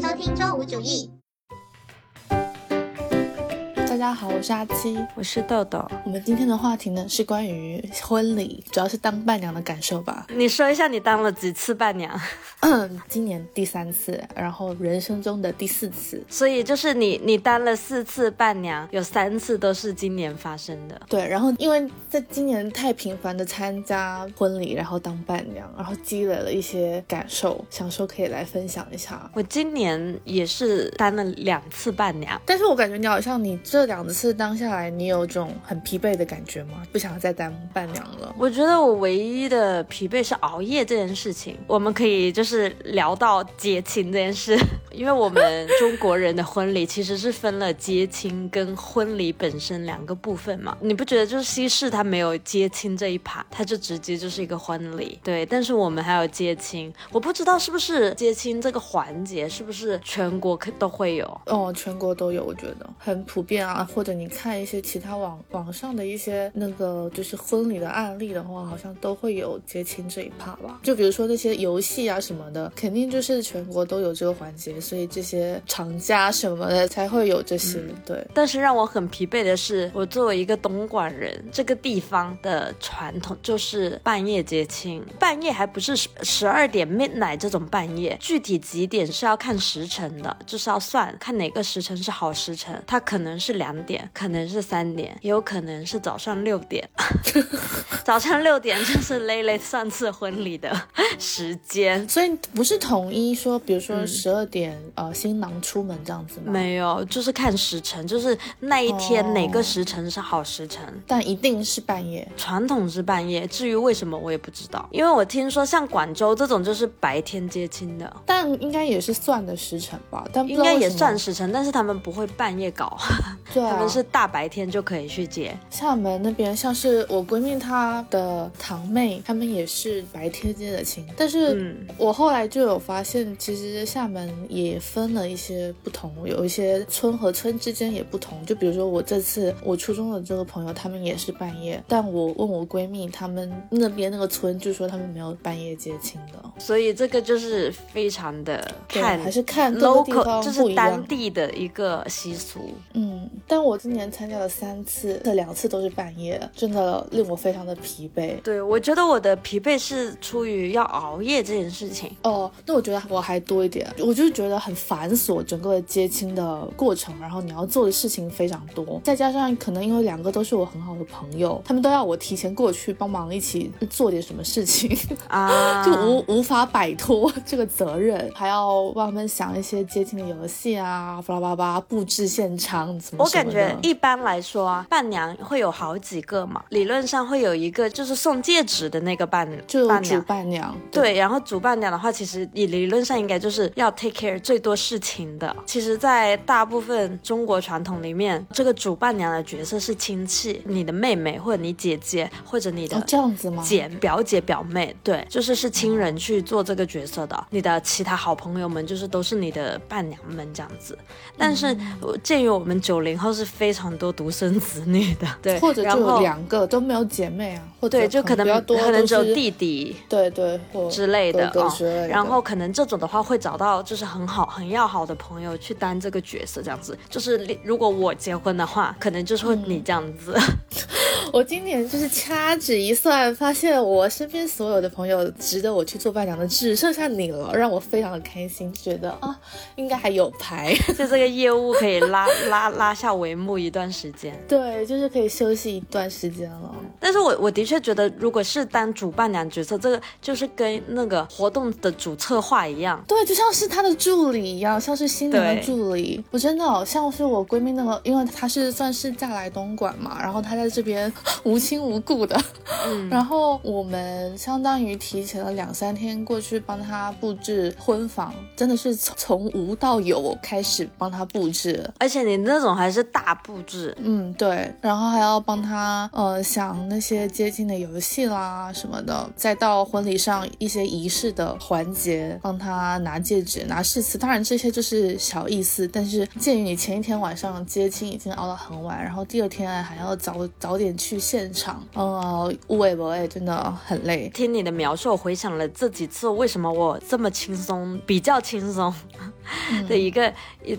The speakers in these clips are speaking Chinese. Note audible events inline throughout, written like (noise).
收听周五主义。大家好，我是阿七，我是豆豆。我们今天的话题呢是关于婚礼，主要是当伴娘的感受吧。你说一下你当了几次伴娘？嗯，今年第三次，然后人生中的第四次。所以就是你你当了四次伴娘，有三次都是今年发生的。对，然后因为在今年太频繁的参加婚礼，然后当伴娘，然后积累了一些感受，想说可以来分享一下。我今年也是当了两次伴娘，但是我感觉你好像你这两次当下来，你有种很疲惫的感觉吗？不想再当伴娘了？我觉得我唯一的疲惫是熬夜这件事情。我们可以就是聊到接亲这件事，(laughs) 因为我们中国人的婚礼其实是分了接亲跟婚礼本身两个部分嘛。你不觉得就是西式它没有接亲这一趴，它就直接就是一个婚礼。对，但是我们还有接亲，我不知道是不是接亲这个环节是不是全国可都会有？哦，全国都有，我觉得很普遍啊，或者。你看一些其他网网上的一些那个就是婚礼的案例的话，好像都会有结亲这一趴吧。就比如说那些游戏啊什么的，肯定就是全国都有这个环节，所以这些厂家什么的才会有这些。对。但是让我很疲惫的是，我作为一个东莞人，这个地方的传统就是半夜结亲，半夜还不是十十二点 midnight 这种半夜，具体几点是要看时辰的，就是要算看哪个时辰是好时辰，它可能是两点。可能是三点，也有可能是早上六点。(laughs) 早上六点就是蕾蕾上次婚礼的时间，所以不是统一说，比如说十二点，呃，新郎出门这样子吗？没有，就是看时辰，就是那一天哪个时辰是好时辰，但一定是半夜。传统是半夜，至于为什么我也不知道，因为我听说像广州这种就是白天接亲的，但应该也是算的时辰吧？但应该也算时辰，但是他们不会半夜搞，对他们是大白天就可以去接。厦门那边像是我闺蜜她的堂妹，他们也是白天接的亲，但是我后来就有发现，其实厦门也分了一些不同，有一些村和村之间也不同。就比如说我这次我初中的这个朋友，他们也是半夜，但我问我闺蜜，他们那边那个村就说他们没有半夜接亲的，所以这个就是非常的看还是看 local，就是当地的一个习俗。嗯，但我今年参加了三次，这两次都是半夜，真的令我非常的疲惫。对，我觉得我的疲惫是出于要熬夜这件事情。哦，那我觉得我还多一点，我就是觉得很繁琐，整个接亲的过程，然后你要做的事情非常多，再加上可能因为两个都是我很好的朋友，他们都要我提前过去帮忙一起做点什么事情 (laughs) 啊，就无无法摆脱这个责任，还要帮他们想一些接亲的游戏啊，巴拉巴拉布置现场怎么。我感觉一般来说啊，伴娘会有好几个嘛，理论上会有一个就是送戒指的那个伴就伴娘，主伴娘对，然后主伴娘的话，其实你理论上应该就是要 take care 最多事情的。其实，在大部分中国传统里面，这个主伴娘的角色是亲戚，你的妹妹或者你姐姐或者你的这样子吗？姐表姐表妹，对，就是是亲人去做这个角色的。你的其他好朋友们就是都是你的伴娘们这样子。但是鉴于我们九零后是非常多独生子女的，(laughs) 对，或者就有两个都没有姐妹啊，或对，就可能可能只有弟弟，对对之类的啊。然后可能这种的话会找到就是很好很要好的朋友去担这个角色，这样子。就是如果我结婚的话，可能就是会你这样子。(laughs) 我今年就是掐指一算，发现我身边所有的朋友值得我去做伴娘的只剩下你了，让我非常的开心，觉得啊应该还有牌，就这个业务可以拉拉拉下帷幕一段时间。对，就是可以休息一段时间了。但是我我的确觉得，如果是当主伴娘角色，这个就是跟那个活动的主策划一样，对，就像是他的助理一样，像是新人的助理。我真的好像是我闺蜜那个，因为她是算是嫁来东莞嘛，然后她在这边 (laughs) 无亲无故的，然后我们相当于提前了两三天过去帮她布置婚房，真的是从无到有开始帮她布置。而且你那种还是大布置。嗯，对，然后还要帮他呃想那些接近的游戏啦什么的，再到婚礼上一些仪式的环节，帮他拿戒指、拿誓词。当然这些就是小意思，但是鉴于你前一天晚上接亲已经熬到很晚，然后第二天还要早早点去现场，呃，无为不为，真的很累。听你的描述，我回想了这几次，为什么我这么轻松，比较轻松 (laughs) 的一个，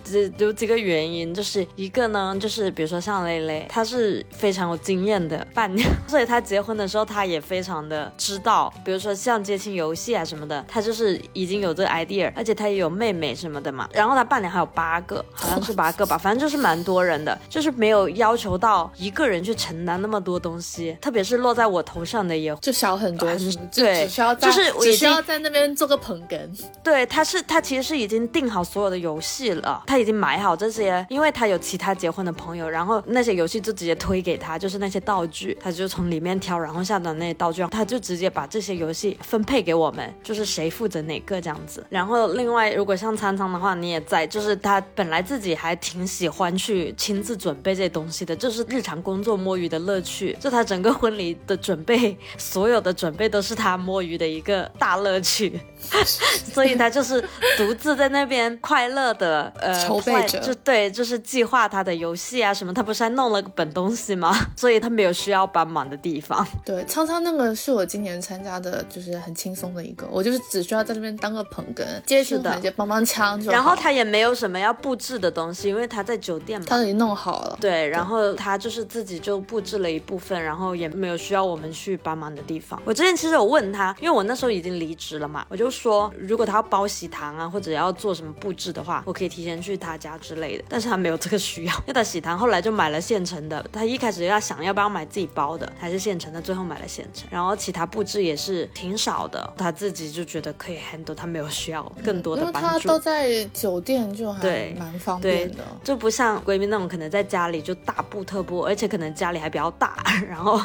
只有几个原因，就是一个呢，就是比如说像蕾蕾，她是非常有经验的伴娘，(laughs) 所以她结婚的时候，她也非常的知道，比如说像接亲游戏啊什么的，她就是已经有这个 idea，而且她也有妹妹什么的嘛，然后她伴娘还有八个，好像是八个吧，反正就是蛮多人的，就是没有要求到一个人去承担那么多东西，特别是落在我头上的也就小很多，对，只需要就是只需要在那边做个捧哏，对，他是他其实是已经定好所有的游戏了，他已经买好这些，因为他有其他结婚的朋友，然后那些游戏就直接推给他，就是那些道具，他就从里面挑，然后下单那些道具，他就直接把这些游戏分配给我们，就是谁负责哪个这样子。然后另外如果像苍苍的话，你也在，就是他本来自己还挺喜欢去亲自准备这些东西的，就是日常工作摸鱼的乐趣，就他整个婚礼的准备，所有的准备都是他摸鱼的一个大乐趣。(laughs) 所以他就是独自在那边快乐的呃筹备着，就对，就是计划他的游戏啊什么。他不是还弄了个本东西吗？(laughs) 所以他没有需要帮忙的地方。(laughs) 对，苍苍那个是我今年参加的，就是很轻松的一个，我就是只需要在那边当个捧哏，接触环节帮帮腔然后他也没有什么要布置的东西，因为他在酒店嘛，他已经弄好了。对，然后他就是自己就布置了一部分，然后也没有需要我们去帮忙的地方。我之前其实有问他，因为我那时候已经离职了嘛，我就说如果他要包喜糖啊，或者要做什么布置的话，我可以提前去他家之类的。但是他没有这个需要，因为他喜糖后来就买了现成的。他一开始要想要不要买自己包的，还是现成的，最后买了现成。然后其他布置也是挺少的，他自己就觉得可以 handle，他没有需要更多的帮助。因为他都在酒店，就还蛮方便的，就不像闺蜜那种可能在家里就大布特布，而且可能家里还比较大，(laughs) 然后。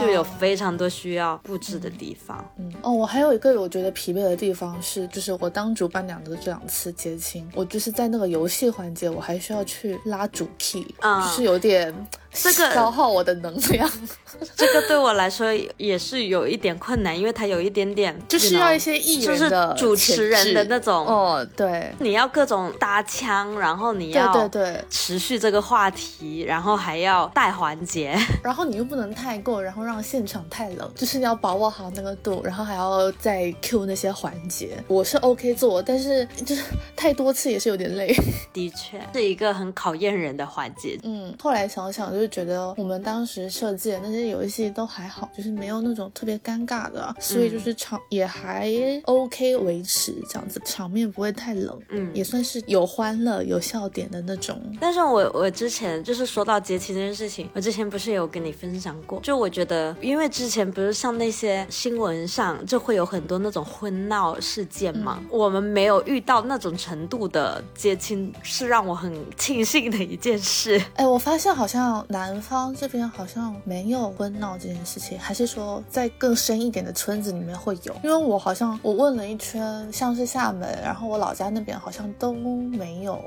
就有非常多需要布置的地方。嗯哦，我还有一个我觉得疲惫的地方是，就是我当主伴娘的这两次接亲，我就是在那个游戏环节，我还需要去拉主 key，就是有点。这个消耗我的能量，(laughs) 这个对我来说也是有一点困难，因为它有一点点就需要一些艺人的主持人的那种哦，对，你要各种搭腔，然后你要对对对。持续这个话题，然后还要带环节，然后你又不能太过，然后让现场太冷，就是你要把握好那个度，然后还要再 Q 那些环节。我是 OK 做，但是就是太多次也是有点累。(laughs) 的确是一个很考验人的环节。嗯，后来想想就。是觉得我们当时设计的那些游戏都还好，就是没有那种特别尴尬的，所以就是场也还 OK 维持这样子，场面不会太冷，嗯，也算是有欢乐有笑点的那种。但是我我之前就是说到节气这件事情，我之前不是有跟你分享过，就我觉得，因为之前不是像那些新闻上就会有很多那种婚闹事件嘛，我们没有遇到那种程度的接亲，是让我很庆幸的一件事。(laughs) 哎，我发现好像。南方这边好像没有婚闹这件事情，还是说在更深一点的村子里面会有？因为我好像我问了一圈，像是厦门，然后我老家那边好像都没有，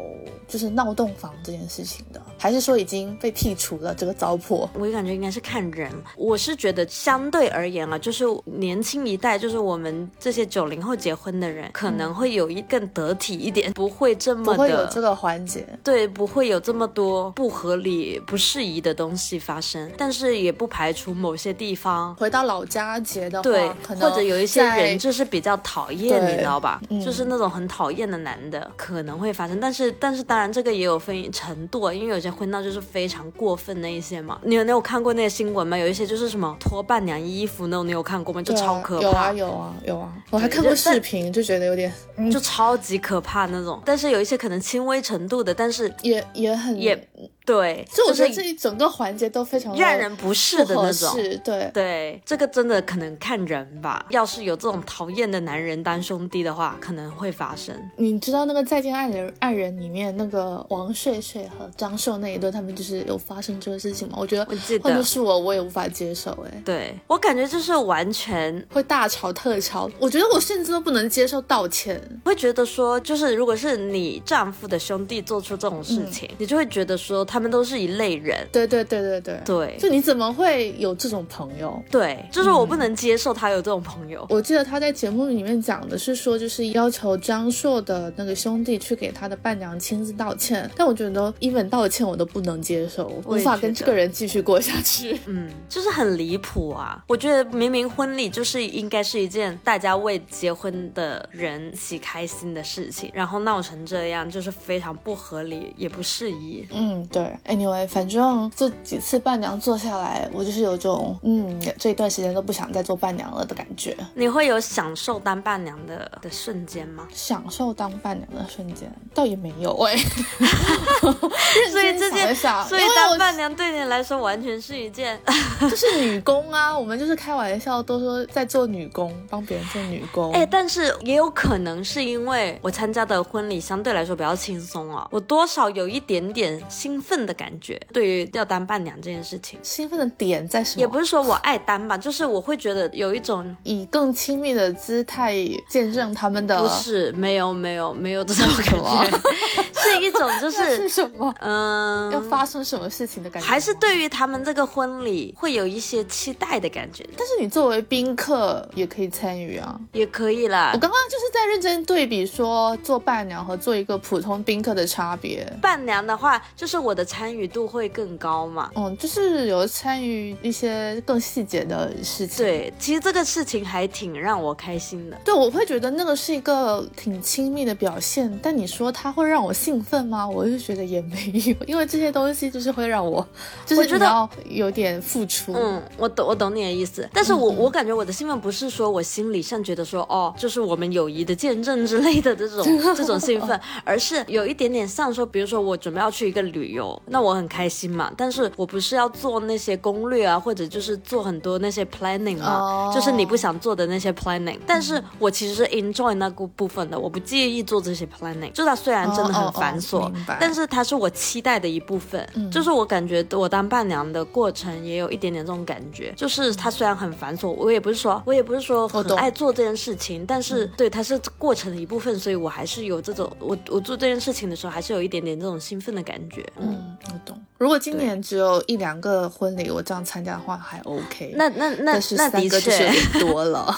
就是闹洞房这件事情的，还是说已经被剔除了这个糟粕？我感觉应该是看人，我是觉得相对而言啊，就是年轻一代，就是我们这些九零后结婚的人，可能会有一更得体一点，不会这么不会有这个环节，对，不会有这么多不合理、不适宜。的东西发生，但是也不排除某些地方回到老家结的话，对，或者有一些人就是比较讨厌，你知道吧？就是那种很讨厌的男的可能会发生，但是但是当然这个也有分程度，因为有些婚闹就是非常过分的一些嘛。你有没有看过那个新闻吗？有一些就是什么脱伴娘衣服那种，你有看过吗？就超可怕。有啊有啊有啊，我还看过视频，就觉得有点就超级可怕那种。但是有一些可能轻微程度的，但是也也很也。对，所以我觉得这一整个环节都非常让人不适的那种。对对，这个真的可能看人吧。要是有这种讨厌的男人当兄弟的话，可能会发生。你知道那个《再见爱人》爱人里面那个王睡睡和张秀那一对，他们就是有发生这个事情吗？我觉得，换作是我，我也无法接受。哎，对我感觉就是完全会大吵特吵。我觉得我甚至都不能接受道歉，会觉得说，就是如果是你丈夫的兄弟做出这种事情，你就会觉得说他们都是一类人。对对对对对对，就你怎么会有这种朋友？对，就是我不能接受他有这种朋友。我记得他在节目里面讲的是说，就是要求张硕的那个兄弟去给他的伴娘亲自道歉，但我觉得 even 道歉我都不能接受，无法跟这个人继续过下去。嗯，就是很离谱啊！我觉得明明婚礼就是应该是一件大家为结婚的人喜开心的事情，然后闹成这样，就是非常不合理，也不适宜。嗯，对。Anyway，反正这几次伴娘做下来，我就是有种嗯，这一段时间都不想再做伴娘了的感觉。你会有享受当伴娘的的瞬间吗？享受当伴娘的瞬间倒也没有哎。(laughs) 所以这件，所以当伴娘对你来说完全是一件，(laughs) 就是女工啊。我们就是开玩笑，都说在做女工，帮别人做女工。(laughs) 哎，但是也有可能是因为我参加的婚礼相对来说比较轻松啊，我多少有一点点兴奋的感觉。对于要当伴娘这件事情，兴奋的点在什么？也不是说我爱当吧，(laughs) 就是我会觉得有一种以更亲密的姿态见证他们的。不是，没有，没有，没有这种感觉，(laughs) 是一种就是是什么？嗯，要发生什么事情的感觉？还是对于他们这个婚礼会有一些期待的感觉？但是你作为宾客也可以参与啊，也可以啦。我刚刚就是在认真对比说做伴娘和做一个普通宾客的差别。伴娘的话，就是我的参与度会更高嘛。嗯，就是有参与一些更细节的事情。对，其实这个事情还挺让我开心的。对，我会觉得那个是一个挺亲密的表现。但你说它会让我兴奋吗？我就觉得也没有，因为这些东西就是会让我，(laughs) 就是觉得有点付出。嗯，我懂，我懂你的意思。但是我我感觉我的兴奋不是说我心理上觉得说哦，就是我们友谊的见证之类的这种 (laughs) 这种兴奋，而是有一点点像说，比如说我准备要去一个旅游，那我很开心嘛。但是我不是要做那些攻略啊，或者就是做很多那些 planning 嘛，就是你不想做的那些 planning。但是我其实是 enjoy 那个部分的，我不介意做这些 planning。就它虽然真的很繁琐，但是它是我期待的一部分。就是我感觉我当伴娘的过程也有一点点这种感觉，就是它虽然很繁琐，我也不是说我也不是说很爱做这件事情，但是对它是过程的一部分，所以我还是有这种我我做这件事情的时候还是有一点点这种兴奋的感觉。嗯，我懂。如果今年只有一两个婚礼我这样参加的话还 OK，那那那那的确。多了，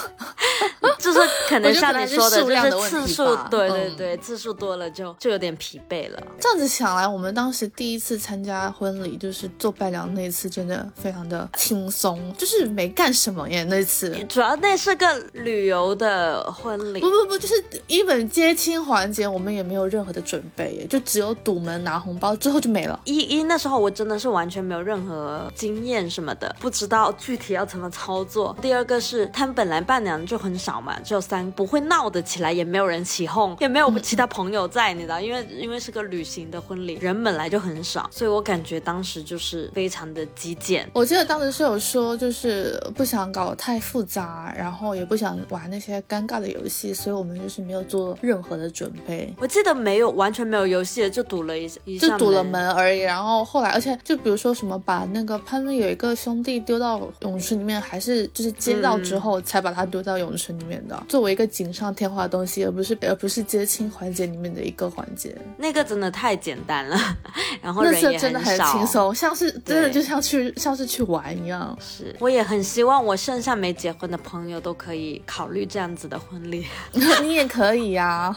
(laughs) 就是可能像你说的，就是次数，对对对，次数多了就就有点疲惫了。这样子想来，我们当时第一次参加婚礼，就是做伴娘那次，真的非常的轻松，就是没干什么耶。那次。主要那是个旅游的婚礼，不不不，就是一本接亲环节，我们也没有任何的准备耶，就只有堵门拿红包，之后就没了。一一那时候我真的是完全没有任何经验什么的，不知道具体要怎么操作。第二个是他们本来伴娘就很少嘛，只有三，不会闹得起来，也没有人起哄，也没有其他朋友在，你知道，因为因为是个旅行的婚礼，人本来就很少，所以我感觉当时就是非常的极简。我记得当时是有说，就是不想搞太复杂，然后也不想玩那些尴尬的游戏，所以我们就是没有做任何的准备。我记得没有，完全没有游戏，就堵了一一就堵了门而已。然后后来，而且就比如说什么，把那个潘威有一个兄弟丢到泳池里面，还是就是接到之后才把他丢到泳池里面的，作为一个锦上添花的东西，而不是而不是接亲环节里面的一个环节。那个真的太简单了，(laughs) 然后人也真的很轻松，像是真的就像去像是去玩一样。是，我也很希望我剩下没结婚的朋友都可以考虑这样子的婚礼。(laughs) 你也可以呀，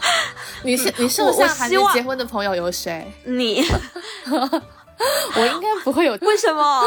你你剩下还没结婚的朋友有谁？(laughs) 你。哈 (laughs) 哈 (laughs) 我应该不会有，(laughs) 为什么？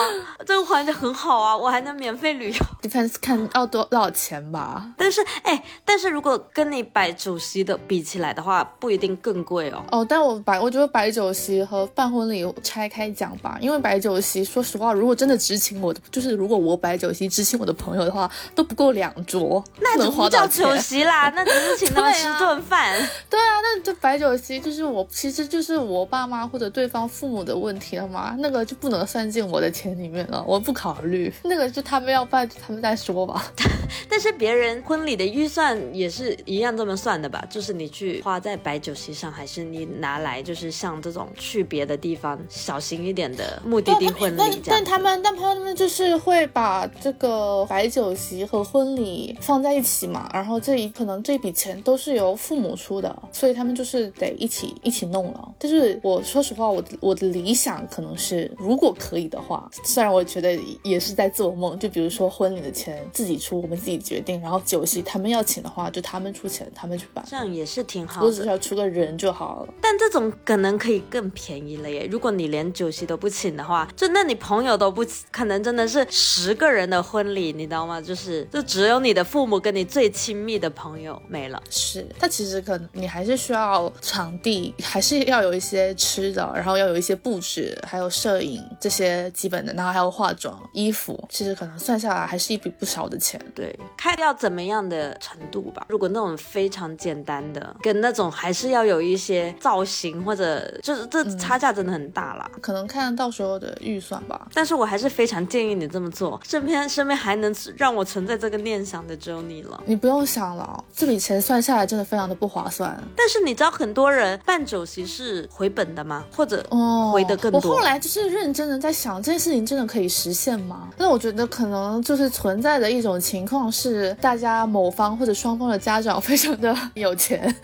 这个环节很好啊，我还能免费旅游。Depends 看要多多少钱吧。但是，哎，但是如果跟你摆酒席的比起来的话，不一定更贵哦。哦，但我摆，我觉得摆酒席和办婚礼拆开讲吧，因为摆酒席，说实话，如果真的只请我的，就是如果我摆酒席只请我的朋友的话，都不够两桌，那能不叫酒席啦，(laughs) 那只是请他们吃顿饭。对啊，那这摆酒席就是我，其实就是我爸妈或者对方父母的问题了。的嘛，那个就不能算进我的钱里面了，我不考虑。那个就他们要办，他们再说吧。(laughs) 但是别人婚礼的预算也是一样这么算的吧？就是你去花在摆酒席上，还是你拿来就是像这种去别的地方小型一点的目的地婚礼？但但他们但他们就是会把这个摆酒席和婚礼放在一起嘛，然后这一可能这笔钱都是由父母出的，所以他们就是得一起一起弄了。但是我说实话，我的我的理想可能是如果可以的话，虽然我觉得也是在做梦，就比如说婚礼的钱自己出，我们自己决定，然后酒席他们要请的话，就他们出钱，他们去办，这样也是挺好的。我只需要出个人就好了。但这种可能可以更便宜了耶。如果你连酒席都不请的话，就那你朋友都不可能真的是十个人的婚礼，你知道吗？就是就只有你的父母跟你最亲密的朋友没了。是，他其实可能你还是需要场地，还是要有一些吃的，然后要有一些布置，还有摄影这些基本的，然后还有化妆、衣服，其实可能算下来还是一笔不少的钱。对，看要怎么样的程度吧。如果那种非常简单的，跟那种还是要有一些造型或者就是这差价真的很大啦。可能看到时候的预算吧。但是我还是非常建议你这么做。身边身边还能让我存在这个念想的只有你了。你不用想了，这笔钱算下来真的非常的不划算。但是你知道很多人办酒席是回本的吗？或者哦，回的更后来就是认真的在想，这件事情真的可以实现吗？那我觉得可能就是存在的一种情况是，大家某方或者双方的家长非常的有钱，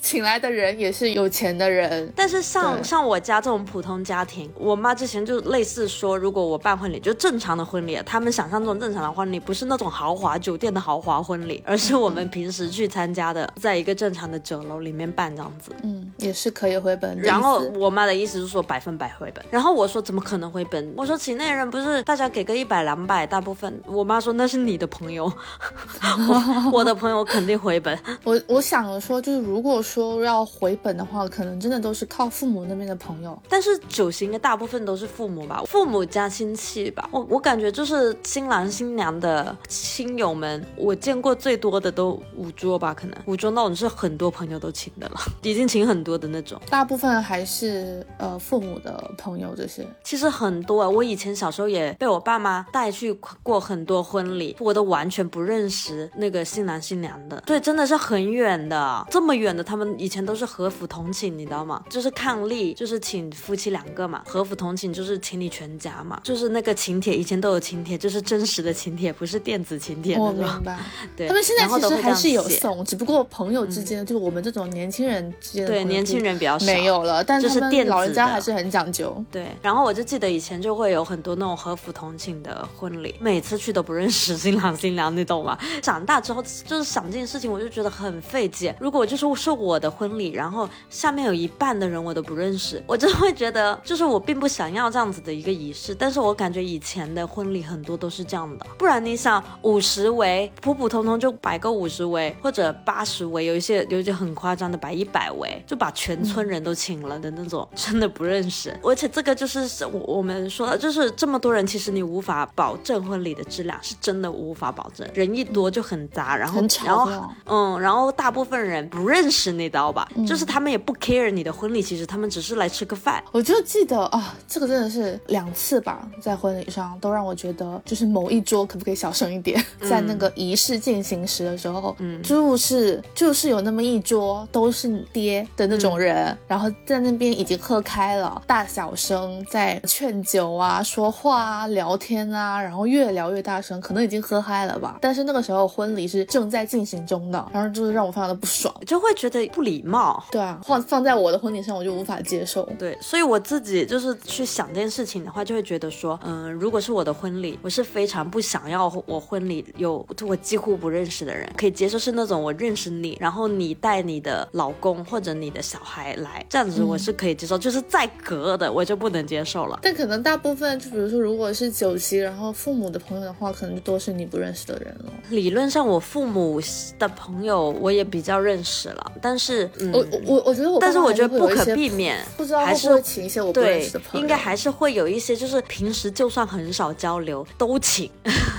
请来的人也是有钱的人。但是像像我家这种普通家庭，我妈之前就类似说，如果我办婚礼，就正常的婚礼，他们想象中正常的婚礼不是那种豪华酒店的豪华婚礼，而是我们平时去参加的，在一个正常的酒楼里面办这样子。嗯，也是可以回本。然后我妈的意思是说百分百回本。然后我说怎么可能回本？我说请那人不是大家给个一百两百，大部分。我妈说那是你的朋友，(laughs) 我我的朋友肯定回本。我我想着说，就是如果说要回本的话，可能真的都是靠父母那边的朋友。但是酒席应该大部分都是父母吧，父母加亲戚吧。我我感觉就是新郎新娘的亲友们，我见过最多的都五桌吧，可能五桌那种是很多朋友都请的了，已经请很多的那种。大部分还是呃父母的朋友这些。其实很多啊，我以前小时候也被我爸妈带去过很多婚礼，我都完全不认识那个新郎新娘的。对，真的是很远的，这么远的，他们以前都是和府同请，你知道吗？就是伉俪，就是请夫妻两个嘛，和府同请就是请你全家嘛，就是那个请帖，以前都有请帖，就是真实的请帖，不是电子请帖。我明白。(laughs) 对，他们现在其实还是有送，只不过朋友之间，就是我们这种年轻人之间，对年轻人比较少没有了，但是电老人家还是很讲究。对，然后我就记得以前就会有很多那种和服同庆的婚礼，每次去都不认识新郎新娘，你懂吗？长大之后就是想这件事情，我就觉得很费解。如果就是是我的婚礼，然后下面有一半的人我都不认识，我就会觉得就是我并不想要这样子的一个仪式。但是我感觉以前的婚礼很多都是这样的，不然你想五十围普普通通就摆个五十围或者八十围，有一些 (laughs) 有一些很夸张的摆一百围，就把全村人都请了的那种，真的不认识。而且这个就是我我们说的，就是这么多人，其实你无法保证婚礼的质量，是真的无法保证。人一多就很杂，然后然后嗯，然后大部分人不认识，你知道吧？就是他们也不 care 你的婚礼，其实他们只是来吃个饭。我就记得啊，这个真的是两次吧，在婚礼上都让我觉得，就是某一桌可不可以小声一点？在那个仪式进行时的时候，嗯，就是就是有那么一桌都是你爹的那种人，然后在那边已经喝开了，大小声在劝酒啊、说话啊、聊天啊，然后越聊越大声，可能已经喝嗨了吧。但是那个时候婚礼是正在进行中的，然后就是让我非常的不爽，就会觉得不礼貌。对啊，放放在我的婚礼上，我就无法接受。对，所以我自己就是去想这件事情的话，就会觉得说，嗯，如果是我的婚礼，我是非常不想要我婚礼有我几乎不认识的人，可以接受是那种我认识你，然后你带你的老公或者你的小孩来，这样子我是可以接受。就是再隔的我就不能接受了。但可能大部分，就比如说如果是酒席，然后父母的朋友的话，可能就都是你不认识的人了。理论上，我父母的朋友我也比较认识了，但是，我我我觉得我，但是我觉得不可避免，不知道还是请一些我不认识的朋友，应该还是会有一些，就是平时就算很少交流，都请，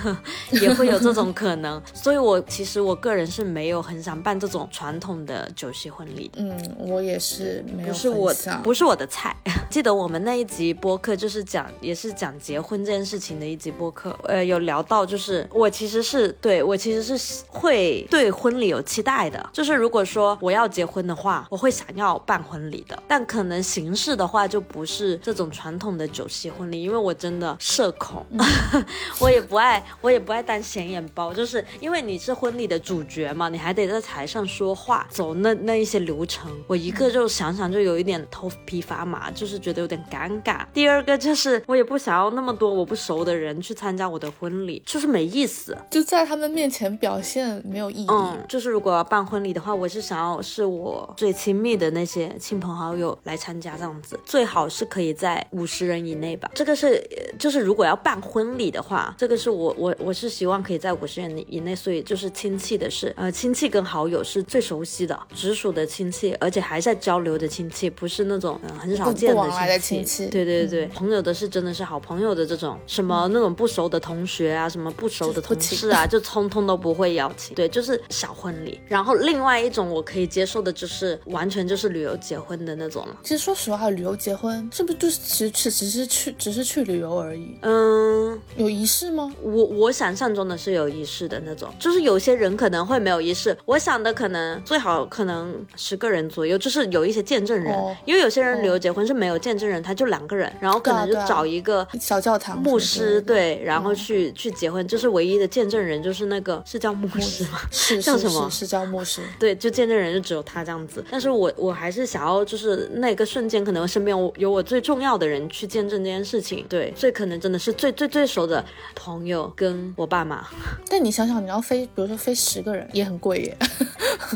(laughs) 也会有这种可能。所以，我其实我个人是没有很想办这种传统的酒席婚礼。嗯，我也是没有，不是我，不是我的菜。(laughs) 记得我们那一集播客就是讲，也是讲结婚这件事情的一集播客，呃，有聊到就是我其实是对我其实是会对婚礼有期待的，就是如果说我要结婚的话，我会想要办婚礼的，但可能形式的话就不是这种传统的酒席婚礼，因为我真的社恐，(laughs) 我也不爱我也不爱当显眼包，就是因为你是婚礼的主角嘛，你还得在台上说话，走那那一些流程，我一个就想想就有一点头皮发麻，就是觉得有点尴尬。第二个就是我也不想要那么多我不熟的人去参加我的婚礼，就是没意思，就在他们面前表现没有意义。嗯，就是如果要办婚礼的话，我是想要是我最亲密的那些亲朋好友来参加这样子，最好是可以在五十人以内吧。这个是就是如果要办婚礼的话，这个是我我我是希望可以在五十人以内，所以就是亲戚的事呃亲戚跟好友是最熟悉的直属的亲戚，而且还在交流的亲戚，不是那种嗯很少见的亲戚。对对对，朋友的是真的是好朋友的这种，什么那种不熟的同学啊，什么不熟的同事啊，就通通都不会邀请。对，就是小婚礼。然后另外一种我可以接受的就是完全就是旅游结婚的那种了。其实说实话，旅游结婚是不是就是其实只只是去只是去旅游而已？嗯，有仪式吗？我我想象中的是有仪式的那种，就是有些人可能会没有仪式。我想的可能最好可能十个人左右，就是有一些见证人，因为有些人旅游结婚是没有见证人，他就两个人，然后可能就找一个小教堂牧师，对，然后去去结婚，就是唯一的见证人就是那个 (laughs) 是叫牧师吗？是叫什么？是叫牧师。(laughs) 对，就见证人就只有他这样子。但是我我还是想要，就是那个瞬间，可能身边有我最重要的人去见证这件事情。对，所以可能真的是最最最熟的朋友跟我爸妈。(laughs) 但你想想，你要飞，比如说飞十个人，也很贵耶。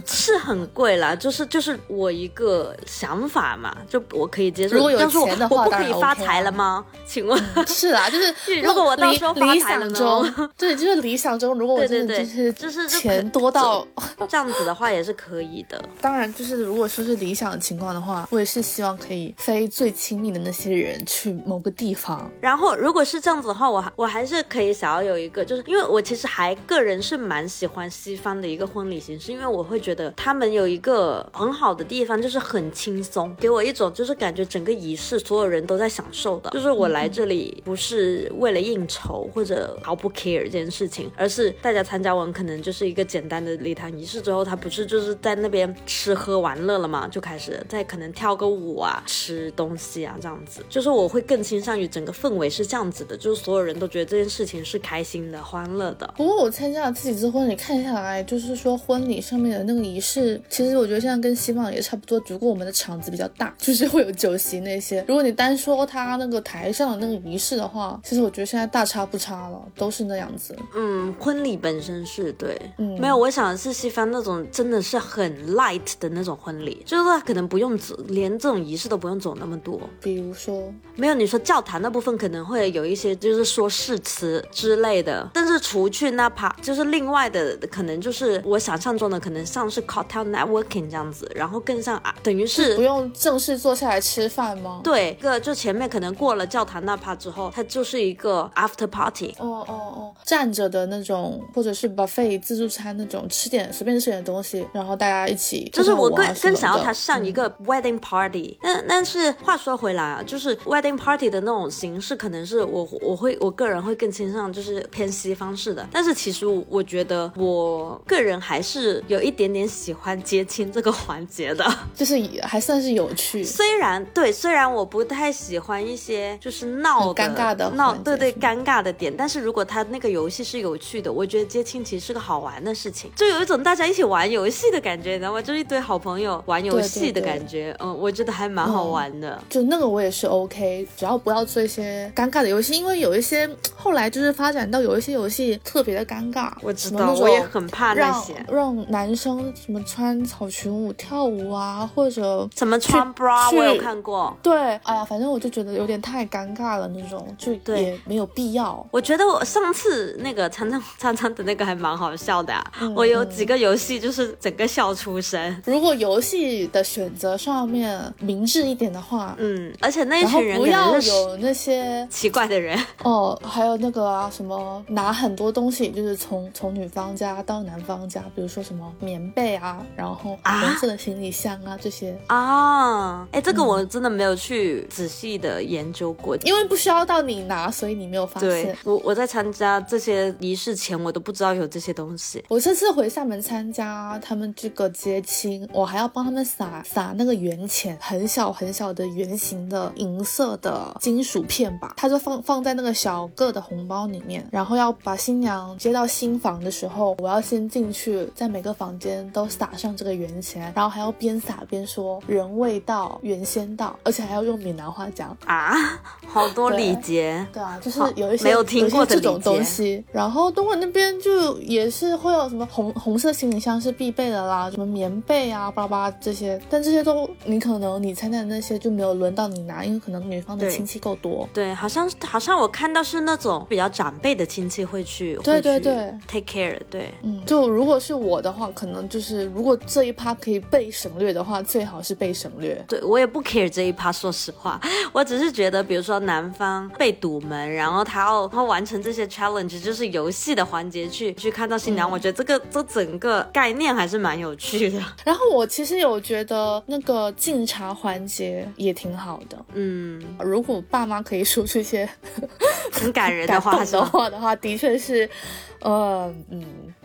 是很贵啦，就是就是我一个想法嘛，就我可以接受。如果有钱的话，我不可以发财了吗？请问是啊，就是 (laughs) 如果我到时候理想中，(laughs) 对，就是理想中，如果我真的就是就是钱多到这样子的话，也是可以的。(laughs) 当然，就是如果说是理想的情况的话，我也是希望可以飞最亲密的那些人去某个地方。然后，如果是这样子的话，我我还是可以想要有一个，就是因为我其实还个人是蛮喜欢西方的一个婚礼形式，因为我会觉得他们有一个很好的地方，就是很轻松，给我一种就是感觉整个仪式所有人都在享受的，就是我来这里不是为了应酬或者毫不 care 这件事情，而是大家参加完可能就是一个简单的礼堂仪式之后，他不是就是在那边吃喝玩乐了嘛，就开始在可能跳个舞啊，吃东西啊这样子，就是我会更倾向于整个氛围是这样子的，就是所有人都觉得这件事情是开心的、欢乐的。不过我参加了自己之婚礼，看下来就是说婚礼上面的那个仪式，其实我觉得现在跟西方也差不多，只不过我们的场子比较大，就是会有酒席那些。如果你单说他那个台上的那个仪式的话，其实我觉得现在大差不差了，都是那样子。嗯，婚礼本身是对，嗯，没有，我想的是西方那种真的是很 light 的那种婚礼，就是他可能不用走，连这种仪式都不用走那么多。比如说，没有你说教堂那部分可能会有一些，就是说誓词之类的，但是除去那 part，就是另外的可能就是我想象中的可能像是 cocktail networking 这样子，然后更像啊，等于是不用正式坐下来吃饭吗？对，个就前面可能过了教堂那 part 之后，它就是一个 after party。哦哦哦，站着的那种，或者是 buffet 自助餐那种，吃点随便吃点东西，然后大家一起。就是我更更想要它像一个 wedding party。但但是话说回来啊，就是 wedding party 的那种形式，可能是我我会我个人会更倾向就是偏西方式的。但是其实我觉得我个人还是有一点点喜欢接亲这个环节的，(laughs) 就是还算是有趣。虽然对，虽然我不太喜欢一些就是闹尴尬的闹，对对尴尬的点。但是如果他那个游戏是有趣的，我觉得接亲其实是个好玩的事情，就有一种大家一起玩游戏的感觉，你知道吗？就一堆好朋友玩游戏的感觉，嗯，我觉得还蛮好玩的。就那个我也是 OK，只要不要做一些尴尬的游戏，因为有一些后来就是发展到有一些游戏特别的尴尬。我知道，我也很怕那些让男生什么穿草裙舞跳舞啊，或者怎么穿 bra，我有看过。对，哎呀，反正我就觉得有点太尴尬了那种，就也没有必要。我觉得我上次那个苍苍苍苍的那个还蛮好笑的啊，我有几个游戏就是整个笑出声。如果游戏的选择上面明智一点的话，嗯，而且那一群人不要有那些奇怪的人哦，还有那个啊什么拿很多东西就是从从女方家到男方家，比如说什么棉被啊，然后红色的行李箱啊这些啊。哎，这个我真的没有去仔细的研究过，因为不需要到你拿，所以你没有发现。我我在参加这些仪式前，我都不知道有这些东西。我这次回厦门参加他们这个接亲，我还要帮他们撒撒那个圆钱，很小很小的圆形的银色的金属片吧，它就放放在那个小个的红包里面，然后要把新娘接到新房的时候，我要先进去，在每个房间都撒上这个圆钱，然后还要边撒边说人未到，缘先到，而且还要用闽南话讲啊，(laughs) 好多礼节，对啊，就是有一些没有听过这种东西。然后东莞那边就也是会有什么红红色行李箱是必备的啦，什么棉被啊、巴拉巴拉这些，但这些都你可能你参加的那些就没有轮到你拿，因为可能女方的亲戚够多。对，好像好像我看到是那种比较长辈的亲戚会去，对对对，take care，对，嗯，就如果是我的话，可能就是如果这一趴可以被省略的话，最好是被省略。对我也不 care 这一趴，说实话，(laughs) 我只是觉得，比如说男方被堵门，然后他要他完成这些 challenge，就是游戏的环节去去看到新娘，我觉得这个这整个概念还是蛮有趣的。(laughs) 然后我其实有觉得那个敬茶环节也挺好的，嗯，如果爸妈可以说出一些 (laughs) 很感人的话的话的话，的确是，呃，嗯。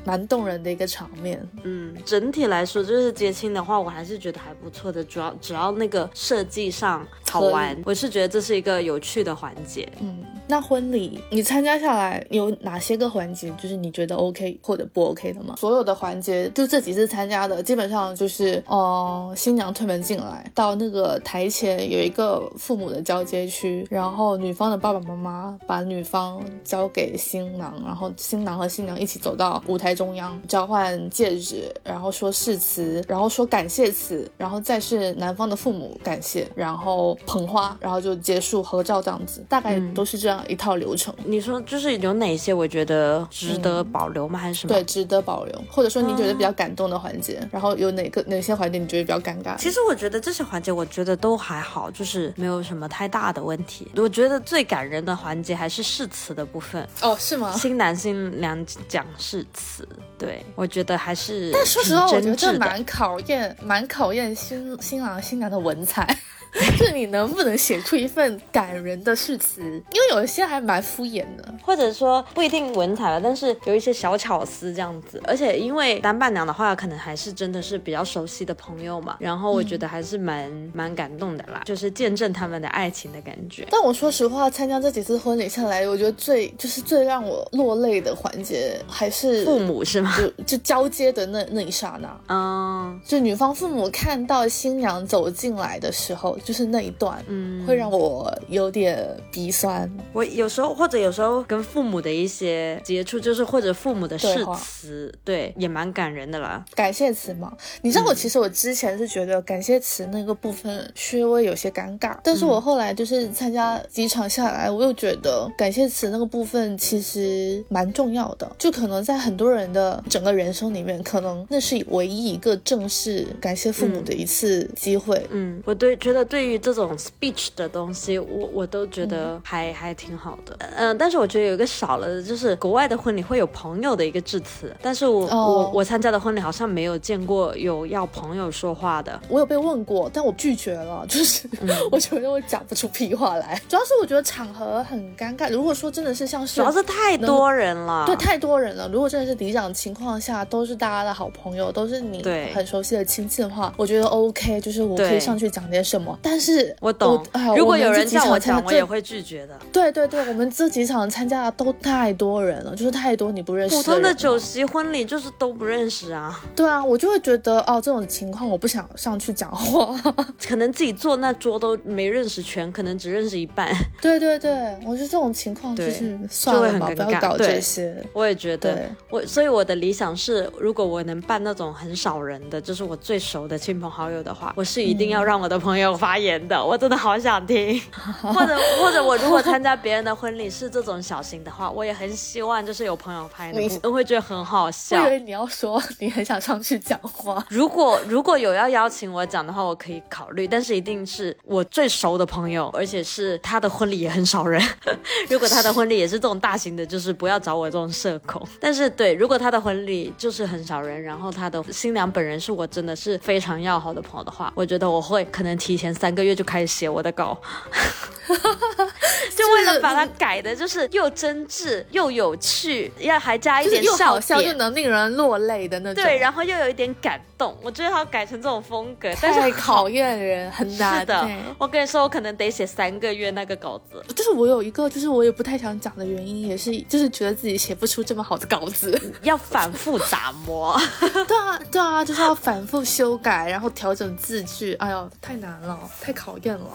蛮动人的一个场面，嗯，整体来说就是接亲的话，我还是觉得还不错的。主要只要那个设计上好玩，我是觉得这是一个有趣的环节。嗯，那婚礼你参加下来有哪些个环节，就是你觉得 OK 或者不 OK 的吗？所有的环节就这几次参加的，基本上就是哦，新娘推门进来，到那个台前有一个父母的交接区，然后女方的爸爸妈妈把女方交给新郎，然后新郎和新娘一起走到舞台。中央交换戒指，然后说誓词，然后说感谢词，然后再是男方的父母感谢，然后捧花，然后就结束合照这样子，大概都是这样一套流程。你说就是有哪些我觉得值得保留吗？还是什么？对，值得保留，或者说你觉得比较感动的环节，然后有哪个哪些环节你觉得比较尴尬？其实我觉得这些环节我觉得都还好，就是没有什么太大的问题。我觉得最感人的环节还是誓词的部分。哦，是吗？新男新娘讲誓词。对，我觉得还是，但说实话，我觉得这蛮考验，蛮考验新新郎新娘的文采。(laughs) 是你能不能写出一份感人的誓词？因为有一些还蛮敷衍的，或者说不一定文采了，但是有一些小巧思这样子。而且因为当伴娘的话，可能还是真的是比较熟悉的朋友嘛，然后我觉得还是蛮蛮感动的啦，就是见证他们的爱情的感觉。但我说实话，参加这几次婚礼下来，我觉得最就是最让我落泪的环节还是父母是吗？就就交接的那那一刹那，嗯，就女方父母看到新娘走进来的时候。就是那一段，嗯，会让我有点鼻酸。我有时候或者有时候跟父母的一些接触，就是或者父母的誓词，对，也蛮感人的啦。感谢词嘛，你知道我其实我之前是觉得感谢词那个部分稍微有些尴尬，但是我后来就是参加几场下来，我又觉得感谢词那个部分其实蛮重要的，就可能在很多人的整个人生里面，可能那是唯一一个正式感谢父母的一次机会。嗯，我对觉得。对于这种 speech 的东西，我我都觉得还还挺好的。嗯，但是我觉得有一个少了的，就是国外的婚礼会有朋友的一个致辞，但是我我我参加的婚礼好像没有见过有要朋友说话的。我有被问过，但我拒绝了，就是 (laughs) 我觉得我讲不出屁话来。主要是我觉得场合很尴尬。如果说真的是像是，主要是太多人了，对，太多人了。如果真的是理想情况下都是大家的好朋友，都是你很熟悉的亲戚的话，我觉得 OK，就是我可以上去讲点什么。但是我懂，如果有人叫我讲，我也会拒绝的。对对对，我们这几场参加的都太多人了，就是太多你不认识。普通的酒席婚礼就是都不认识啊。对啊，我就会觉得哦，这种情况我不想上去讲话，(laughs) (laughs) 可能自己坐那桌都没认识全，可能只认识一半。对对对，我觉得这种情况就是算了吧，不要搞这些。我也觉得，我所以我的理想是，如果我能办那种很少人的，就是我最熟的亲朋好友的话，我是一定要让我的朋友发言的。我真的好想听，(laughs) 或者或者我如果参加别人的婚礼是这种小型的话，我也很希望就是有朋友拍的，我会觉得很好笑。我以为你要说你很想上去讲话。如果如果有要邀请我讲的话，我可以考虑，但是一定是我最熟的朋友，而且是他的婚礼也很少人。(laughs) 如果他的婚礼也是这种大型的，就是不要找我这种社恐。(laughs) 但是对，如果他的婚礼就是很少人，然后他的新娘本人是我真的是非常要好的朋友的话，我觉得我会可能提前三个月就开始写我的稿。(laughs) (laughs) 就为了把它改的，就是又真挚又有趣，要还加一点笑笑又能令人落泪的那种。对，然后又有一点感动。我觉得它改成这种风格，但是考验人，很难的。我跟你说，我可能得写三个月那个稿子。就是我有一个，就是我也不太想讲的原因，也是就是觉得自己写不出这么好的稿子，要反复打磨。(laughs) 对啊，对啊，就是要反复修改，然后调整字句。哎呦，太难了，太考验了。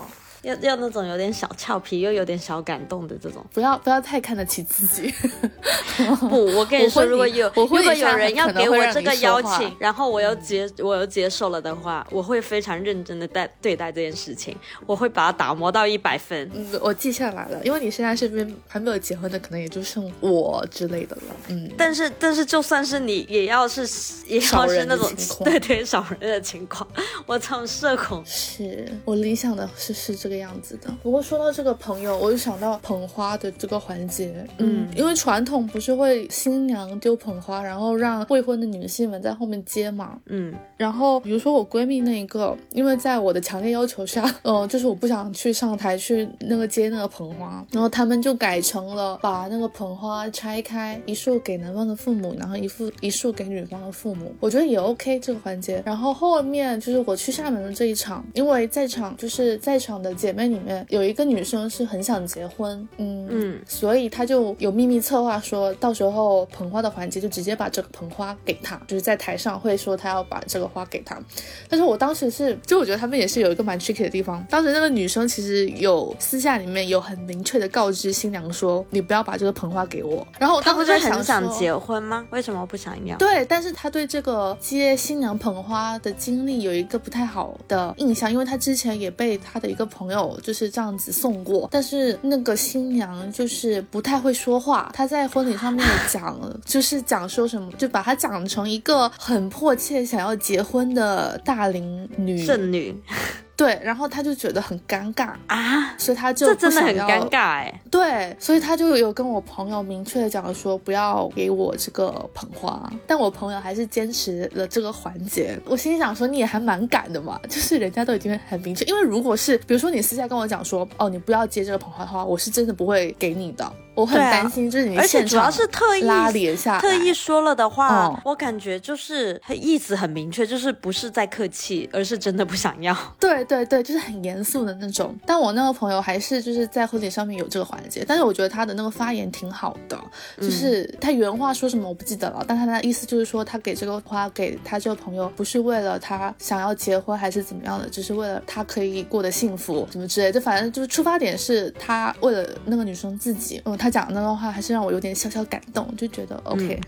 要要那种有点小俏皮又有点小感动的这种，不要不要太看得起自己。(laughs) 不，我跟你说，如果有如果有人要给我这个邀请，然后我又接我又接受了的话，我会非常认真的待对待这件事情，我会把它打磨到一百分。嗯，我记下来了，因为你现在身边还没有结婚的，可能也就剩我之类的了。嗯，但是但是就算是你，也要是也要是那种对对少人的情况，我操，社恐是我理想的是是这个。样子的。不过说到这个朋友，我就想到捧花的这个环节。嗯，因为传统不是会新娘丢捧花，然后让未婚的女性们在后面接嘛。嗯，然后比如说我闺蜜那一个，因为在我的强烈要求下，嗯，(laughs) 就是我不想去上台去那个接那个捧花，然后他们就改成了把那个捧花拆开，一束给男方的父母，然后一副一束给女方的父母。我觉得也 OK 这个环节。然后后面就是我去厦门的这一场，因为在场就是在场的。姐妹里面有一个女生是很想结婚，嗯嗯，所以她就有秘密策划，说到时候捧花的环节就直接把这个捧花给她，就是在台上会说她要把这个花给她。但是我当时是，就我觉得他们也是有一个蛮 tricky 的地方。当时那个女生其实有私下里面有很明确的告知新娘说，你不要把这个捧花给我。然后她不是很想结婚吗？为什么不想要？对，但是她对这个接新娘捧花的经历有一个不太好的印象，因为她之前也被她的一个朋友。没有就是这样子送过，但是那个新娘就是不太会说话。她在婚礼上面讲，就是讲说什么，就把她讲成一个很迫切想要结婚的大龄女剩女。对，然后他就觉得很尴尬啊，所以他就这真的很尴尬哎。对，所以他就有跟我朋友明确的讲说不要给我这个捧花，但我朋友还是坚持了这个环节。我心里想说你也还蛮敢的嘛，就是人家都已经很明确，因为如果是比如说你私下跟我讲说哦你不要接这个捧花的话，我是真的不会给你的。我很担心，就是你而且主要是特意拉一下，特意说了的话，我感觉就是他意思很明确，就是不是在客气，而是真的不想要。对对对，就是很严肃的那种。但我那个朋友还是就是在婚礼上面有这个环节，但是我觉得他的那个发言挺好的，就是他原话说什么我不记得了，但他的意思就是说他给这个花给他这个朋友，不是为了他想要结婚还是怎么样的，只是为了他可以过得幸福，什么之类，就反正就是出发点是他为了那个女生自己，嗯。他讲的那段话还是让我有点小小感动，就觉得 OK，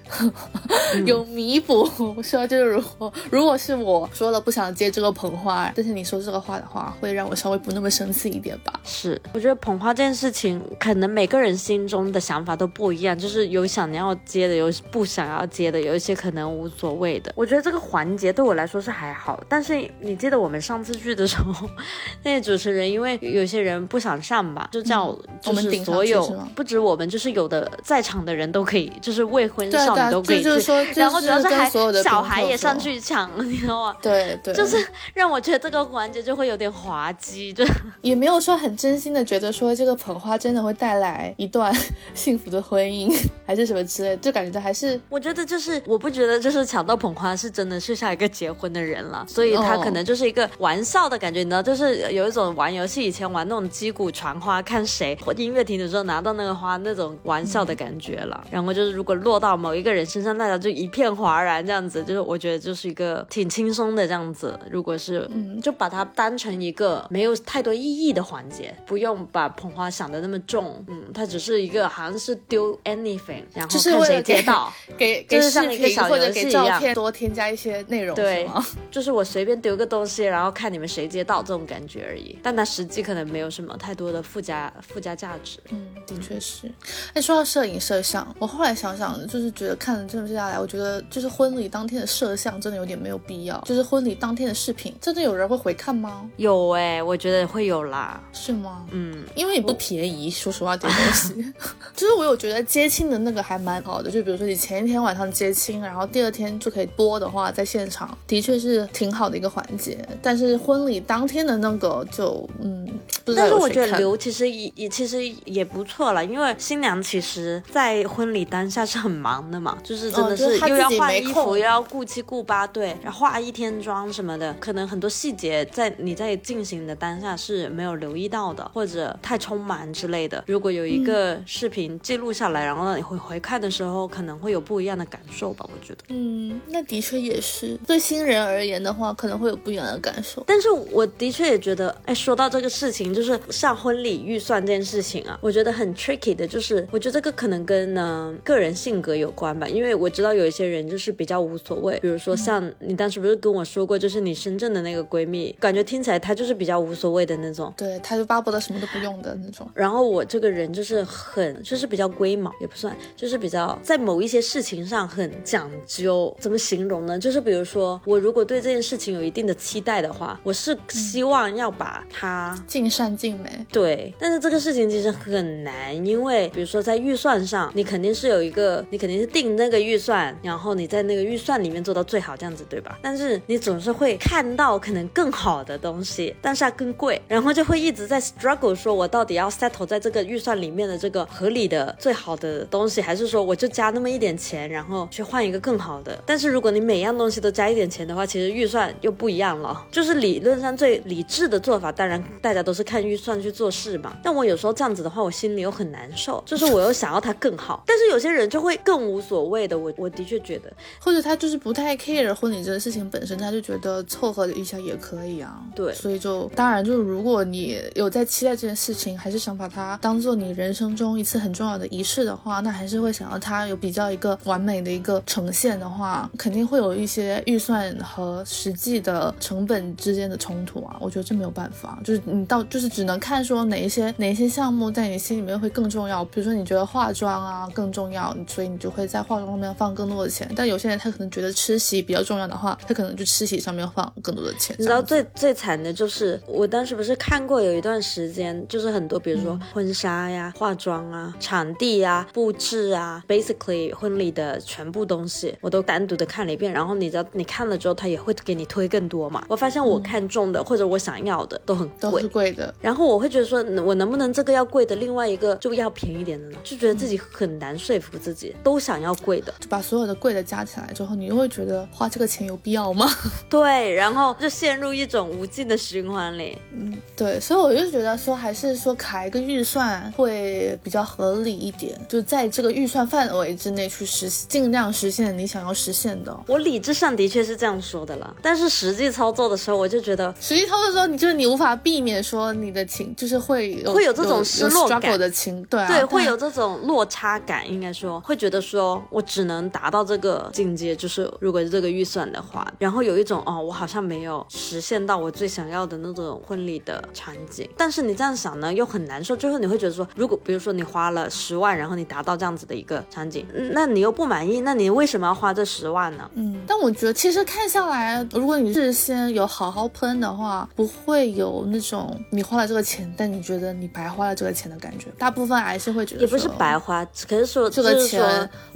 (laughs) 有弥补。(laughs) 说就是如果如果是我说了不想接这个捧花，但是你说这个话的话，会让我稍微不那么生气一点吧。是，我觉得捧花这件事情，可能每个人心中的想法都不一样，就是有想要接的，有不想要接的，有一些可能无所谓的。我觉得这个环节对我来说是还好，但是你记得我们上次去的时候，(laughs) 那些主持人因为有些人不想上吧，就叫就是所有不止。我们就是有的在场的人都可以，就是未婚少女都可以去，然后主要是还小孩也上去抢，(laughs) 你知道吗？对对，就是让我觉得这个环节就会有点滑稽，就 (laughs) 也没有说很真心的觉得说这个捧花真的会带来一段幸福的婚姻，(laughs) 还是什么之类，就感觉还是我觉得就是我不觉得就是抢到捧花是真的是下一个结婚的人了，所以他可能就是一个玩笑的感觉，你知道，就是有一种玩游戏以前玩那种击鼓传花，看谁音乐停的时候拿到那个花。花那种玩笑的感觉了。然后就是如果落到某一个人身上，大家就一片哗然这样子，就是我觉得就是一个挺轻松的这样子。如果是嗯，就把它当成一个没有太多意义的环节，不用把捧花想的那么重。嗯，它只是一个好像是丢 anything，然后看谁接到，(laughs) 给给视频或者给照片多添加一些内容，对，(laughs) (laughs) 就是我随便丢个东西，然后看你们谁接到这种感觉而已。但它实际可能没有什么太多的附加附加价值。嗯，的确是。哎，说到摄影摄像，我后来想想，就是觉得看了这么下来，我觉得就是婚礼当天的摄像真的有点没有必要。就是婚礼当天的视频，真的有人会回看吗？有哎，我觉得会有啦。是吗？嗯，因为也不便宜，说实话，这东西。(laughs) 就是我有觉得接亲的那个还蛮好的，就比如说你前一天晚上接亲，然后第二天就可以播的话，在现场的确是挺好的一个环节。但是婚礼当天的那个就嗯，但是我觉得留其实也也其实也不错了，因为新娘其实在婚礼当下是很忙的嘛，(laughs) 就是真的是又要换衣服，又要顾七顾八，对，然后化一天妆什么的，可能很多细节在你在进行的当下是没有留意到的，或者太匆忙之类的。如果有一个视频记录下来，然后让你回回看的时候，可能会有不一样的感受吧，我觉得。嗯，那的确也是对新人而言的话，可能会有不一样的感受。但是我的确也觉得，哎，说到这个事情，就是像婚礼预算这件事情啊，我觉得很 tricky 的，就是我觉得这个可能跟呢个人性格有关吧，因为我知道有一些人就是比较无所谓，比如说像你当时不是跟我说过，就是你深圳的那个闺蜜，感觉听起来她就是比较无所谓的那种，对，她就巴不得什么都不用的那种。然后我这个人就是很，就是比较龟毛，也不算，就是比较在某一些事情上很讲究。怎么形容呢？就是比如说我如果对这件事情有一定的期待的话，我是希望要把它尽善尽美。对，但是这个事情其实很难，因为因为比如说在预算上，你肯定是有一个，你肯定是定那个预算，然后你在那个预算里面做到最好，这样子对吧？但是你总是会看到可能更好的东西，但是它更贵，然后就会一直在 struggle，说我到底要 settle 在这个预算里面的这个合理的最好的东西，还是说我就加那么一点钱，然后去换一个更好的？但是如果你每样东西都加一点钱的话，其实预算又不一样了。就是理论上最理智的做法，当然大家都是看预算去做事嘛。但我有时候这样子的话，我心里又很难受，就是我又想要他更好。但是有些人就会更无所谓的，我我的确觉得，或者他就是不太 care 婚礼这个事情本身，他就觉得凑合一下也可以啊。对，所以就当然就是如果你有在期待这件事情，还是想把它当做你人生中一次很重要的仪式的话，那还是会想要它有比较一个完美的一个呈现的话，肯定会有一些预算和实际的成本之间的冲突啊。我觉得这没有办法，就是你到就是只能看说哪一些哪一些项目在你心里面会更重要。比如说你觉得化妆啊更重要，所以你就会在化妆上面放更多的钱。但有些人他可能觉得吃席比较重要的话，他可能就吃席上面放更多的钱。你知道最最惨的就是我当时不是看过有一段时间，就是很多比如说婚纱呀、化妆啊、场地呀、布置啊，basically 婚礼的全部东西，我都单独的看了一遍。然后你知道你看了之后，他也会给你推更多嘛。我发现我看中的或者我想要的都很贵，都是贵的。然后我会觉得说，我能不能这个要贵的，另外一个就要便宜点的呢？就觉得自己很难说服自己，都想要贵的，就把所有的贵的加起来之后，你又会觉得花这个钱有必要吗？(laughs) 对，然后就陷入一种无尽的循环里。嗯，对，所以我就觉得说，还是说卡一个预算会比较合理一点，就在这个预算范围之内去实尽量实现你想要实现的。我理智上的确是这样说的了，但是实际操作的时候，我就觉得实际操作的时候，你就是你无法避免说你的情就是会有会有这种失落感的情，对对，会有这种落差感，应该说会觉得说我只能达到这个境界，就是如果是这个预算的话，然后有一种哦，我好像没有实现到我最想要的那种婚礼的场景。但是你这样想呢，又很难受。最后你会觉得说，如果比如说你花了十万，然后你达到这样子的一个场景，那你又不满意，那你为什么要花这十万呢？嗯，但我觉得其实看下来，如果你事先有好好喷的话，不会有那种你花了这个钱，但你觉得你白花了这个钱的感觉。大部分还是会觉得也不是白花，可是说这个钱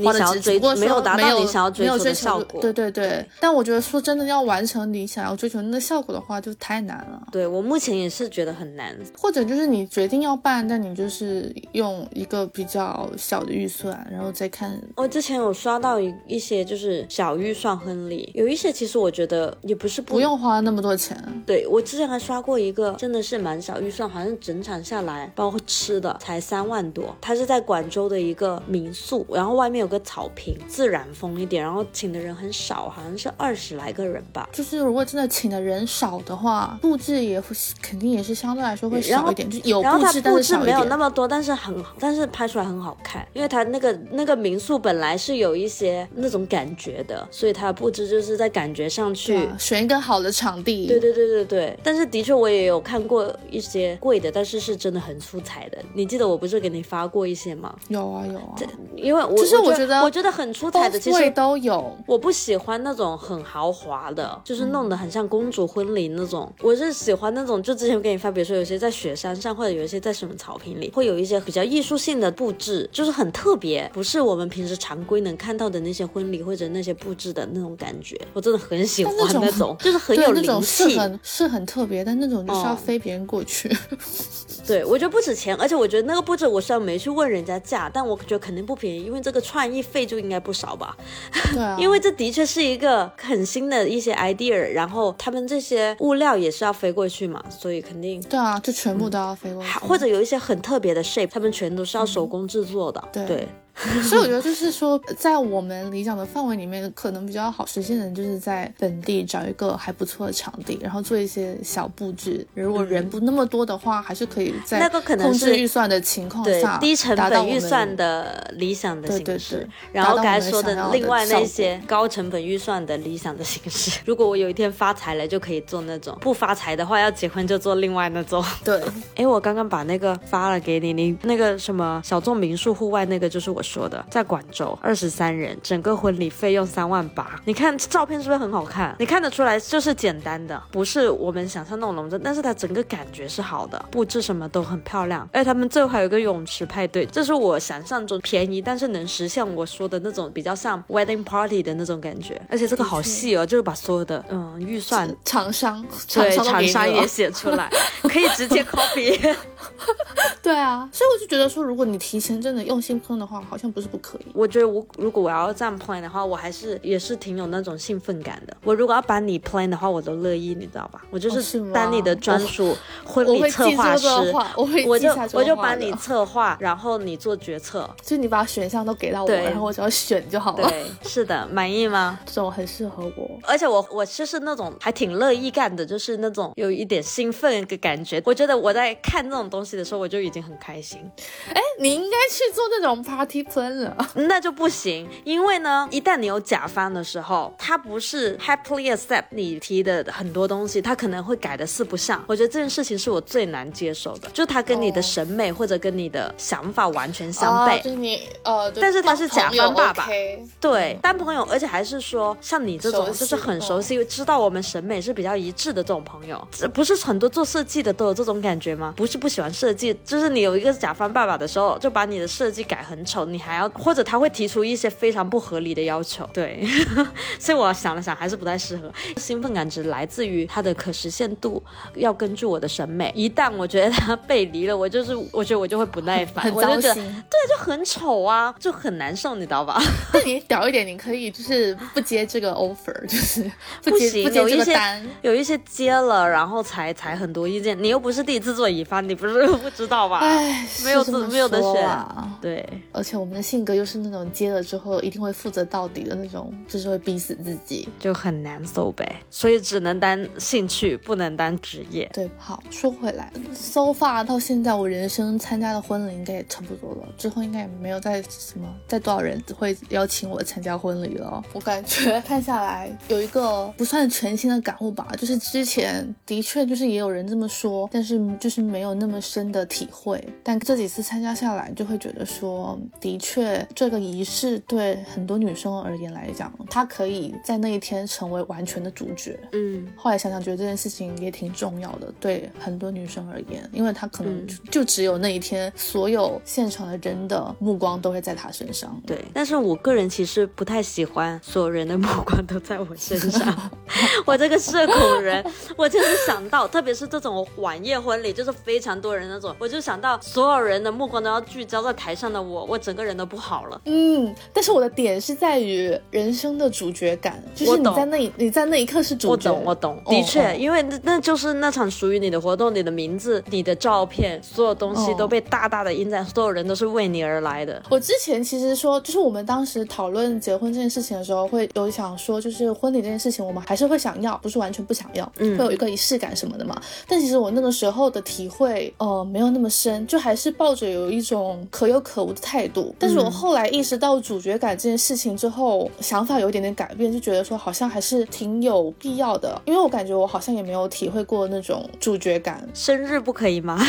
花的值，只不过没有达到你想要追求的效果。对对对，但我觉得说真的要完成你想要追求那个效果的话，就太难了。对我目前也是觉得很难。或者就是你决定要办，但你就是用一个比较小的预算，然后再看。我之前有刷到一一些就是小预算婚礼，有一些其实我觉得也不是不用花那么多钱。对我之前还刷过一个，真的是蛮蛮小预算，好像整场下来包括吃的才三万多。他是在广州的一个民宿，然后外面有个草坪，自然风一点，然后请的人很少，好像是二十来个人吧。就是如果真的请的人少的话，布置也肯定也是相对来说会少一点，就有布置，但是没有那么多，但是很，但是拍出来很好看，因为它那个那个民宿本来是有一些那种感觉的，所以它布置就是在感觉上去选一个好的场地。对对对对对。但是的确我也有看过一些贵的，但是是真的很出彩的。你记得我不是给你发过一些吗？有啊有啊。因为我其实我觉得我觉得很出彩的，其实都有。我不喜欢那种很豪华的，就是弄得很像公主婚礼那种。我是喜欢那种，就之前我给你发，比如说有些在雪山上，或者有一些在什么草坪里，会有一些比较艺术性的布置，就是很特别，不是我们平时常规能看到的那些婚礼或者那些布置的那种感觉。我真的很喜欢那种，就是很有灵气，是很是很特别，但那种就是要飞别人过去。(laughs) 对，我觉得不值钱，而且我觉得那个布置，我虽然没去问人家价，但我觉得肯定不便宜，因为这个创意费就应该不少吧。对啊，(laughs) 因为这的确是一个很新的一些 idea，然后他们这些物料也是要飞过去嘛，所以肯定。对啊，就全部都要飞过去，或者有一些很特别的 shape，他们全都是要手工制作的。对。所以我觉得就是说，在我们理想的范围里面，可能比较好实现的，就是在本地找一个还不错的场地，然后做一些小布置。如果人不那么多的话，还是可以在那个可能是预算的情况下，低成本预算的理想的形式。然后刚才说的另外那些高成本预算的理想的形式，(laughs) 如果我有一天发财了，就可以做那种；不发财的话，要结婚就做另外那种。对，(laughs) 哎，我刚刚把那个发了给你，你那个什么小众民宿户外那个，就是我。说的在广州二十三人，整个婚礼费用三万八。你看照片是不是很好看？你看得出来就是简单的，不是我们想象那种隆重，但是它整个感觉是好的，布置什么都很漂亮。而且他们最后还有一个泳池派对，这是我想象中便宜，但是能实现我说的那种比较像 wedding party 的那种感觉。而且这个好细哦，就是把所有的嗯预算厂商对厂商也写出来，可以直接 (laughs) copy。对啊，所以我就觉得说，如果你提前真的用心喷的话，好像不是不可以。我觉得我如果我要这样 plan 的话，我还是也是挺有那种兴奋感的。我如果要把你 plan 的话，我都乐意，你知道吧？我就是当你的专属婚礼策划师，我会我就我就把你策划，然后你做决策，就你把选项都给到我，然后我只要选就好了。对，是的，满意吗？(laughs) 这种很适合我，而且我我就是那种还挺乐意干的，就是那种有一点兴奋的感觉。我觉得我在看这种东西的时候，我就已经很开心。哎，你应该去做那种 party plan 了，(laughs) 那就不行，因为呢，一旦你有甲方的时候，他不是 happily accept 你提的很多东西，他可能会改的四不像。我觉得这件事情是我最难接受的，就他跟你的审美或者跟你的想法完全相悖。就你呃，但是他是甲方爸爸，对，当朋友，而且还是说像你这种就是很熟悉，知道我们审美是比较一致的这种朋友，不是很多做设计的都有这种感觉吗？不是不喜欢设计，就是你有一个甲方爸爸的时候，就把你的设计改很丑，你还要或者他会提出一些非常不合理的要求。对，(laughs) 所以我想了想，还是不太适合。兴奋感只来自于它的可实现度，要根据我的审美。一旦我觉得他背离了，我就是我觉得我就会不耐烦，我就觉得对，就很丑啊，就很难受，你知道吧？那你屌一点，你可以就是不接这个 offer，就是 (laughs) 不行，不接这个单，有一些接了，然后才才很多意见。你又不是第一次做乙方，你不是 (laughs) 不知道吧？哎，没有没有的选，对。而且我们的性格又是那种接了之后一定会负责到底的那种，就是会逼死自己，就很难受呗。所以只能当兴趣，不能当职业。对，好说回来，so far 到现在我人生参加的婚礼应该也差不多了，之后应该也没有再什么再多少人会邀请我参加婚礼了。我感觉看下来有一个不算全新的感悟吧，就是之前的确就是也有人这么说，但是就是没有那么深的体会。但这几次参加下来，就会觉得说。的确，这个仪式对很多女生而言来讲，她可以在那一天成为完全的主角。嗯，后来想想，觉得这件事情也挺重要的，对很多女生而言，因为她可能就只有那一天，所有现场的人的目光都会在她身上。对，但是我个人其实不太喜欢所有人的目光都在我身上。(laughs) 我这个社恐人，我就是想到，特别是这种晚宴婚礼，就是非常多人那种，我就想。想到所有人的目光都要聚焦在台上的我，我整个人都不好了。嗯，但是我的点是在于人生的主角感，就是你在那你在那一刻是主角。我懂，我懂，的确，因为那那就是那场属于你的活动，你的名字、你的照片，所有东西都被大大的印在，所有人都是为你而来的。我之前其实说，就是我们当时讨论结婚这件事情的时候，会有想说，就是婚礼这件事情，我们还是会想要，不是完全不想要，嗯，会有一个仪式感什么的嘛。但其实我那个时候的体会，呃，没有那么深，就还是抱着有一种可有可无的态度。但是我后来意识到主角感这件事情之后，想法有一点点改变，就觉得说好像还是挺有必要的，因为我感觉我好像也没有体会过那种主角感。生日不可以吗？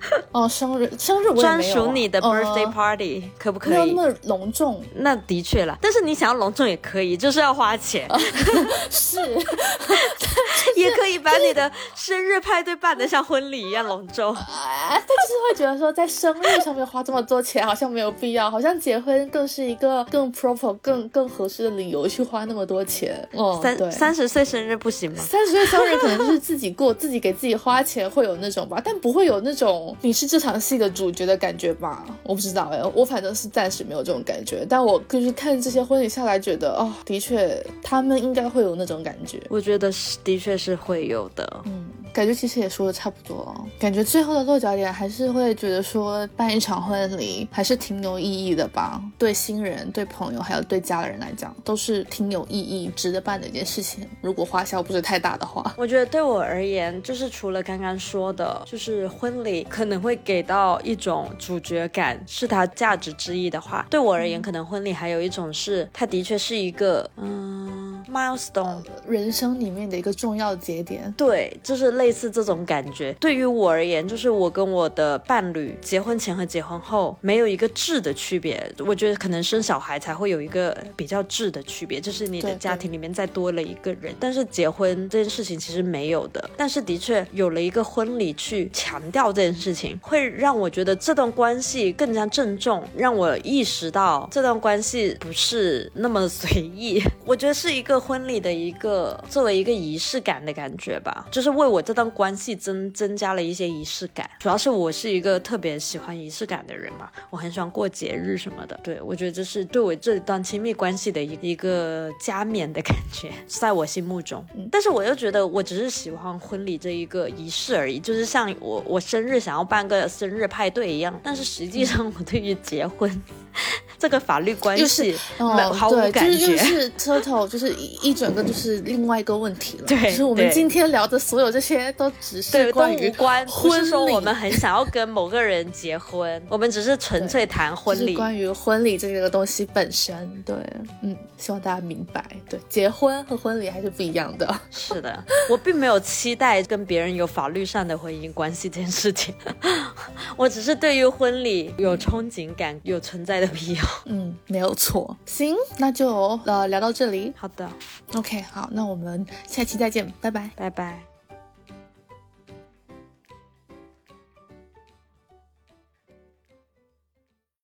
(laughs) 哦，生日，生日我专属你的 birthday party 可不可以？没有那么隆重。那的确了，但是你想要隆重也可以，就是要花钱。(laughs) 是，(laughs) 也可以把你的生日派对办得像婚礼一样隆重。哎他就是会觉得说，在生日上面花这么多钱，好像没有必要，好像结婚更是一个更 proper、更更合适的理由去花那么多钱。哦，三三十岁生日不行吗？三十岁生日可能就是自己过，自己给自己花钱会有那种吧，但不会有那种你是这场戏的主角的感觉吧？我不知道哎，我反正是暂时没有这种感觉。但我就是看这些婚礼下来，觉得哦，的确他们应该会有那种感觉。我觉得是，的确是会有的。嗯。感觉其实也说的差不多了，感觉最后的落脚点还是会觉得说办一场婚礼还是挺有意义的吧，对新人、对朋友还有对家人来讲都是挺有意义、值得办的一件事情。如果花销不是太大的话，我觉得对我而言，就是除了刚刚说的，就是婚礼可能会给到一种主角感，是它价值之一的话，对我而言，可能婚礼还有一种是它的确是一个嗯 milestone，人生里面的一个重要节点。对，就是类。类似这种感觉，对于我而言，就是我跟我的伴侣结婚前和结婚后没有一个质的区别。我觉得可能生小孩才会有一个比较质的区别，就是你的家庭里面再多了一个人。但是结婚这件事情其实没有的，但是的确有了一个婚礼去强调这件事情，会让我觉得这段关系更加郑重，让我意识到这段关系不是那么随意。(laughs) 我觉得是一个婚礼的一个作为一个仪式感的感觉吧，就是为我这。段关系增增加了一些仪式感，主要是我是一个特别喜欢仪式感的人嘛，我很喜欢过节日什么的。对我觉得这是对我这段亲密关系的一一个加冕的感觉，(laughs) 在我心目中。但是我又觉得我只是喜欢婚礼这一个仪式而已，就是像我我生日想要办个生日派对一样。但是实际上我对于结婚。(laughs) 这个法律关系毫无感觉，就是车头，就是一整个就是另外一个问题了。对，就是我们今天聊的所有这些都只是关于婚不是说我们很想要跟某个人结婚，(laughs) 我们只是纯粹谈婚礼。关于婚礼这个东西本身，对，嗯，希望大家明白，对，结婚和婚礼还是不一样的。是的，我并没有期待跟别人有法律上的婚姻关系这件事情，(laughs) 我只是对于婚礼有憧憬感，有存在的必要。嗯，没有错。行，那就呃聊到这里。好的，OK，好，那我们下期再见，拜拜，拜拜。